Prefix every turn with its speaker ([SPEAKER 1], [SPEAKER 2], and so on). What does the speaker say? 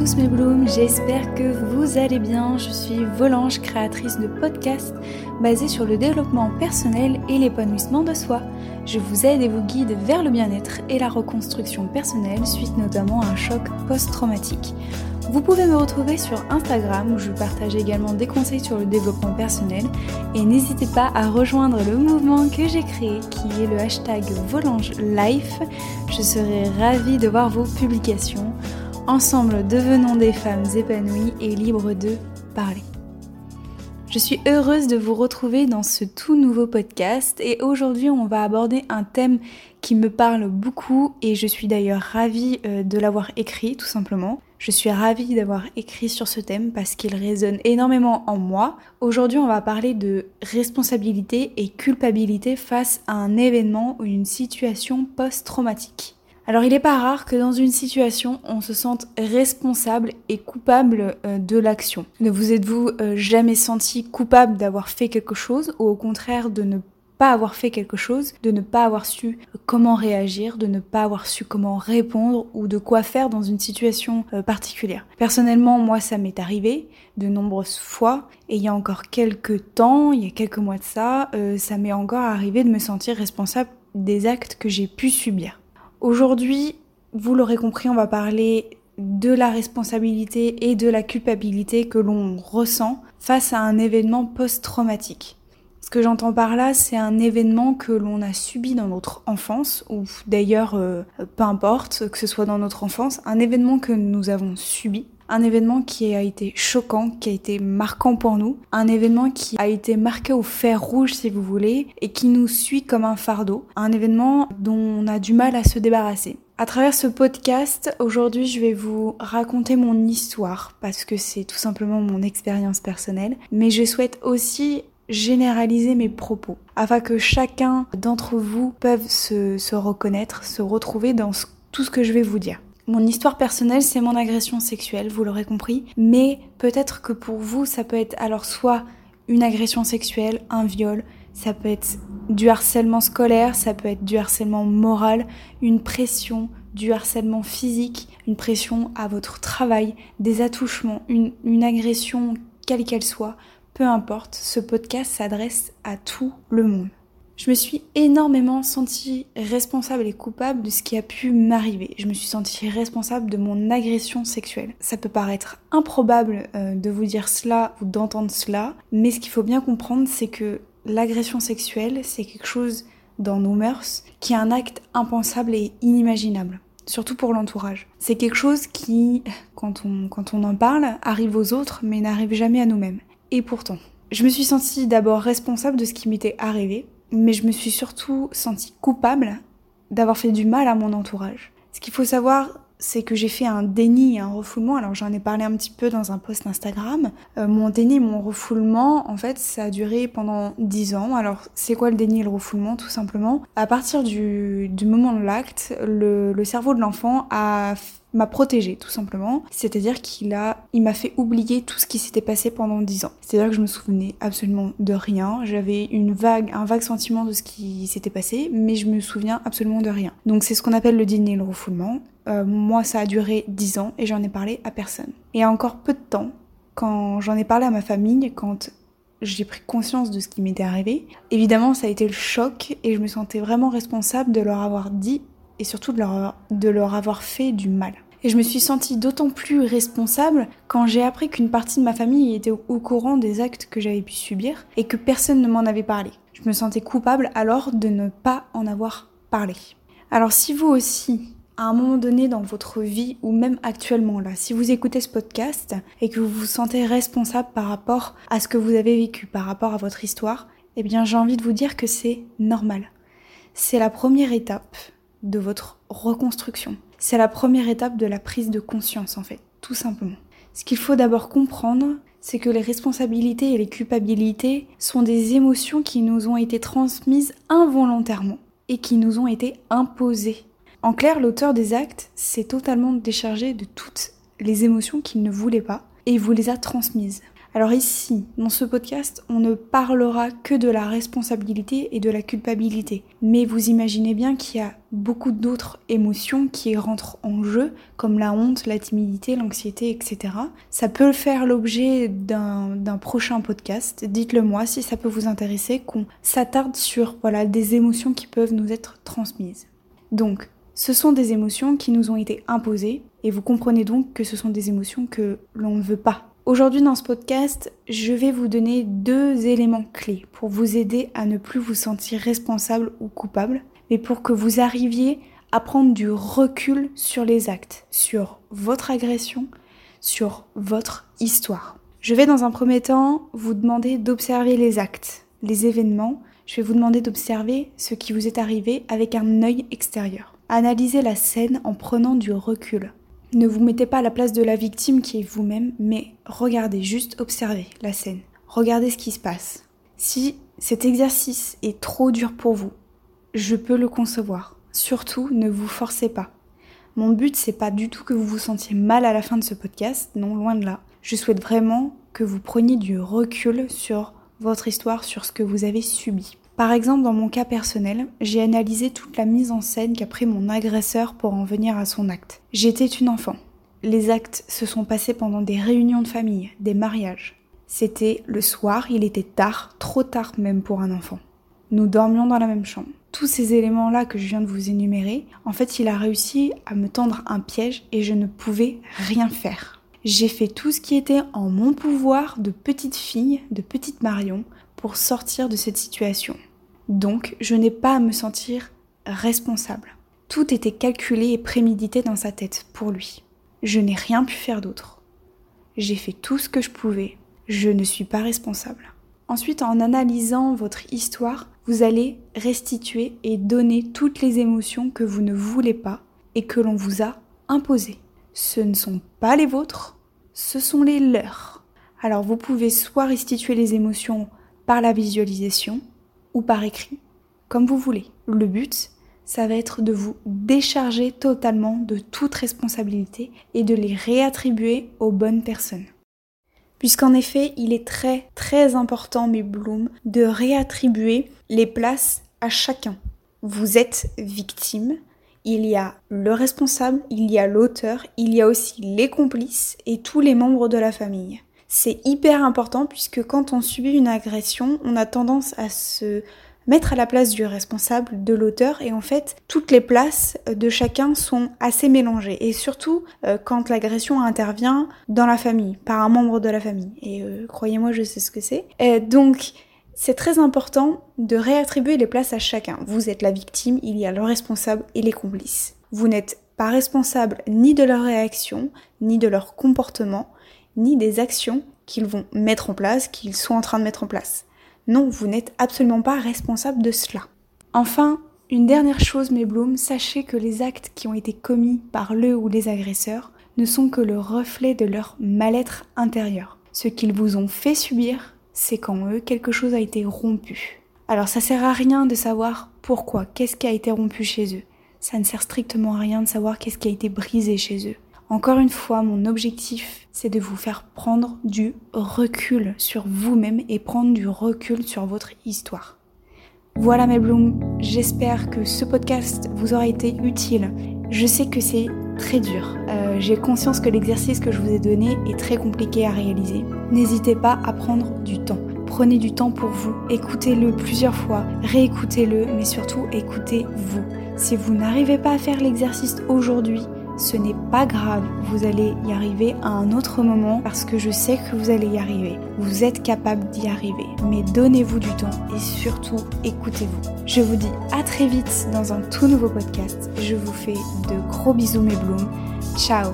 [SPEAKER 1] tous mes blooms, j'espère que vous allez bien. Je suis Volange, créatrice de podcasts basés sur le développement personnel et l'épanouissement de soi. Je vous aide et vous guide vers le bien-être et la reconstruction personnelle suite notamment à un choc post-traumatique. Vous pouvez me retrouver sur Instagram où je partage également des conseils sur le développement personnel et n'hésitez pas à rejoindre le mouvement que j'ai créé qui est le hashtag Volange Life. Je serai ravie de voir vos publications. Ensemble, devenons des femmes épanouies et libres de parler. Je suis heureuse de vous retrouver dans ce tout nouveau podcast et aujourd'hui on va aborder un thème qui me parle beaucoup et je suis d'ailleurs ravie euh, de l'avoir écrit tout simplement. Je suis ravie d'avoir écrit sur ce thème parce qu'il résonne énormément en moi. Aujourd'hui on va parler de responsabilité et culpabilité face à un événement ou une situation post-traumatique. Alors il n'est pas rare que dans une situation, on se sente responsable et coupable euh, de l'action. Ne vous êtes-vous euh, jamais senti coupable d'avoir fait quelque chose ou au contraire de ne pas avoir fait quelque chose, de ne pas avoir su comment réagir, de ne pas avoir su comment répondre ou de quoi faire dans une situation euh, particulière? Personnellement, moi, ça m'est arrivé de nombreuses fois et il y a encore quelques temps, il y a quelques mois de ça, ça m'est encore arrivé de me sentir responsable des actes que j'ai pu subir. Aujourd'hui, vous l'aurez compris, on va parler de la responsabilité et de la culpabilité que l'on ressent face à un événement post-traumatique. Ce que j'entends par là, c'est un événement que l'on a subi dans notre enfance, ou d'ailleurs, euh, peu importe, que ce soit dans notre enfance, un événement que nous avons subi, un événement qui a été choquant, qui a été marquant pour nous, un événement qui a été marqué au fer rouge si vous voulez, et qui nous suit comme un fardeau, un événement dont on a du mal à se débarrasser. À travers ce podcast, aujourd'hui, je vais vous raconter mon histoire parce que c'est tout simplement mon expérience personnelle, mais je souhaite aussi généraliser mes propos afin que chacun d'entre vous puisse se, reconnaître, se retrouver dans tout ce que je vais vous dire. Mon histoire personnelle, c'est mon agression sexuelle, vous l'aurez compris, mais peut-être que pour vous, ça peut être alors soit une agression sexuelle, un viol, ça peut être du harcèlement scolaire, ça peut être du harcèlement moral, une pression, du harcèlement physique, une pression à votre travail, des attouchements, une, agression quelle qu'elle soit, peu importe, ce podcast s'adresse à tout le monde je me suis énormément sentie responsable et coupable de ce qui a pu m'arriver. Je me suis sentie responsable de mon agression sexuelle. Ça peut paraître improbable euh, de vous dire cela ou d'entendre cela, mais ce qu'il faut bien comprendre, c'est que l'agression sexuelle, c'est quelque chose dans nos mœurs qui est un acte impensable et inimaginable surtout pour l'entourage. C'est quelque chose qui, quand on, quand on en parle, arrive aux autres, mais n'arrive jamais à nous-mêmes. Et pourtant, je me suis sentie d'abord responsable de ce qui m'était arrivé, mais je me suis surtout sentie coupable d'avoir fait du mal à mon entourage. Ce qu'il faut savoir, c'est que j'ai fait un déni et un refoulement. Alors j'en ai parlé un petit peu dans un post Instagram. Euh, mon déni mon refoulement, en fait, ça a duré pendant 10 ans. Alors c'est quoi le déni et le refoulement Tout simplement, à partir du, moment de l'acte, le cerveau de l'enfant a m'a protégé tout simplement. C'est-à-dire qu'il a, il m'a fait oublier tout ce qui s'était passé pendant dix ans. C'est-à-dire que je me souvenais absolument de rien. J'avais une vague, un vague sentiment de ce qui s'était passé, mais je me souviens absolument de rien. Donc c'est ce qu'on appelle le dîner et le refoulement. Euh, moi, ça a duré dix ans et j'en ai parlé à personne. Et encore peu de temps, quand j'en ai parlé à ma famille, quand j'ai pris conscience de ce qui m'était arrivé. Évidemment, ça a été le choc et je me sentais vraiment responsable de leur avoir dit et surtout de leur, avoir fait du mal. Et je me suis sentie d'autant plus responsable quand j'ai appris qu'une partie de ma famille était au courant des actes que j'avais pu subir et que personne ne m'en avait parlé. Je me sentais coupable alors de ne pas en avoir parlé. Alors si vous aussi, à un moment donné dans votre vie ou même actuellement là, si vous écoutez ce podcast et que vous vous sentez responsable par rapport à ce que vous avez vécu, par rapport à votre histoire, eh bien j'ai envie de vous dire que c'est normal. C'est la première étape de votre reconstruction. C'est la première étape de la prise de conscience en fait, tout simplement. Ce qu'il faut d'abord comprendre, c'est que les responsabilités et les culpabilités sont des émotions qui nous ont été transmises involontairement et qui nous ont été imposées. En clair, l'auteur des actes s'est totalement déchargé de toutes les émotions qu'il ne voulait pas et vous les a transmises. Alors ici, dans ce podcast, on ne parlera que de la responsabilité et de la culpabilité. Mais vous imaginez bien qu'il y a beaucoup d'autres émotions qui rentrent en jeu, comme la honte, la timidité, l'anxiété, etc. Ça peut faire l'objet d'un prochain podcast. Dites-le moi si ça peut vous intéresser, qu'on s'attarde sur voilà, des émotions qui peuvent nous être transmises. Donc, ce sont des émotions qui nous ont été imposées, et vous comprenez donc que ce sont des émotions que l'on ne veut pas Aujourd'hui dans ce podcast, je vais vous donner deux éléments clés pour vous aider à ne plus vous sentir responsable ou coupable, mais pour que vous arriviez à prendre du recul sur les actes, sur votre agression, sur votre histoire. Je vais dans un premier temps vous demander d'observer les actes, les événements. Je vais vous demander d'observer ce qui vous est arrivé avec un œil extérieur. Analysez la scène en prenant du recul. Ne vous mettez pas à la place de la victime qui est vous-même, mais regardez, juste observez la scène. Regardez ce qui se passe. Si cet exercice est trop dur pour vous, je peux le concevoir. Surtout, ne vous forcez pas. Mon but, c'est pas du tout que vous vous sentiez mal à la fin de ce podcast, non, loin de là. Je souhaite vraiment que vous preniez du recul sur votre histoire, sur ce que vous avez subi. Par exemple, dans mon cas personnel, j'ai analysé toute la mise en scène qu'a pris mon agresseur pour en venir à son acte. J'étais une enfant. Les actes se sont passés pendant des réunions de famille, des mariages. C'était le soir, il était tard, trop tard même pour un enfant. Nous dormions dans la même chambre. Tous ces éléments-là que je viens de vous énumérer, en fait, il a réussi à me tendre un piège et je ne pouvais rien faire. J'ai fait tout ce qui était en mon pouvoir de petite fille, de petite Marion, pour sortir de cette situation. Donc, je n'ai pas à me sentir responsable. Tout était calculé et prémédité dans sa tête pour lui. Je n'ai rien pu faire d'autre. J'ai fait tout ce que je pouvais. Je ne suis pas responsable. Ensuite, en analysant votre histoire, vous allez restituer et donner toutes les émotions que vous ne voulez pas et que l'on vous a imposées. Ce ne sont pas les vôtres, ce sont les leurs. Alors vous pouvez soit restituer les émotions par la visualisation, ou par écrit, comme vous voulez. Le but, ça va être de vous décharger totalement de toute responsabilité et de les réattribuer aux bonnes personnes. Puisqu'en effet, il est très très important, mes blooms, de réattribuer les places à chacun. Vous êtes victime, il y a le responsable, il y a l'auteur, il y a aussi les complices et tous les membres de la famille. C'est hyper important puisque quand on subit une agression, on a tendance à se mettre à la place du responsable, de l'auteur, et en fait, toutes les places de chacun sont assez mélangées. Et surtout, euh, quand l'agression intervient dans la famille, par un membre de la famille. Et euh, croyez-moi, je sais ce que c'est. donc, c'est très important de réattribuer les places à chacun. Vous êtes la victime, il y a le responsable et les complices. Vous n'êtes pas responsable ni de leur réaction, ni de leur comportement, ni des actions qu'ils vont mettre en place, qu'ils sont en train de mettre en place. Non, vous n'êtes absolument pas responsable de cela. Enfin, une dernière chose, mes blooms, sachez que les actes qui ont été commis par le ou les agresseurs ne sont que le reflet de leur mal-être intérieur. Ce qu'ils vous ont fait subir, c'est qu'en eux, quelque chose a été rompu. Alors ça sert à rien de savoir pourquoi, qu'est-ce qui a été rompu chez eux. Ça ne sert strictement à rien de savoir qu'est-ce qui a été brisé chez eux. Encore une fois, mon objectif, c'est de vous faire prendre du recul sur vous-même et prendre du recul sur votre histoire. Voilà mes blooms, j'espère que ce podcast vous aura été utile. Je sais que c'est très dur. Euh, j'ai conscience que l'exercice que je vous ai donné est très compliqué à réaliser. N'hésitez pas à prendre du temps. Prenez du temps pour vous, écoutez-le plusieurs fois, réécoutez-le, mais surtout écoutez-vous. Si vous n'arrivez pas à faire l'exercice aujourd'hui, ce n'est pas grave, vous allez y arriver à un autre moment parce que je sais que vous allez y arriver. Vous êtes capable d'y arriver, mais donnez-vous du temps et surtout écoutez-vous. Je vous dis à très vite dans un tout nouveau podcast. Je vous fais de gros bisous mes blooms. Ciao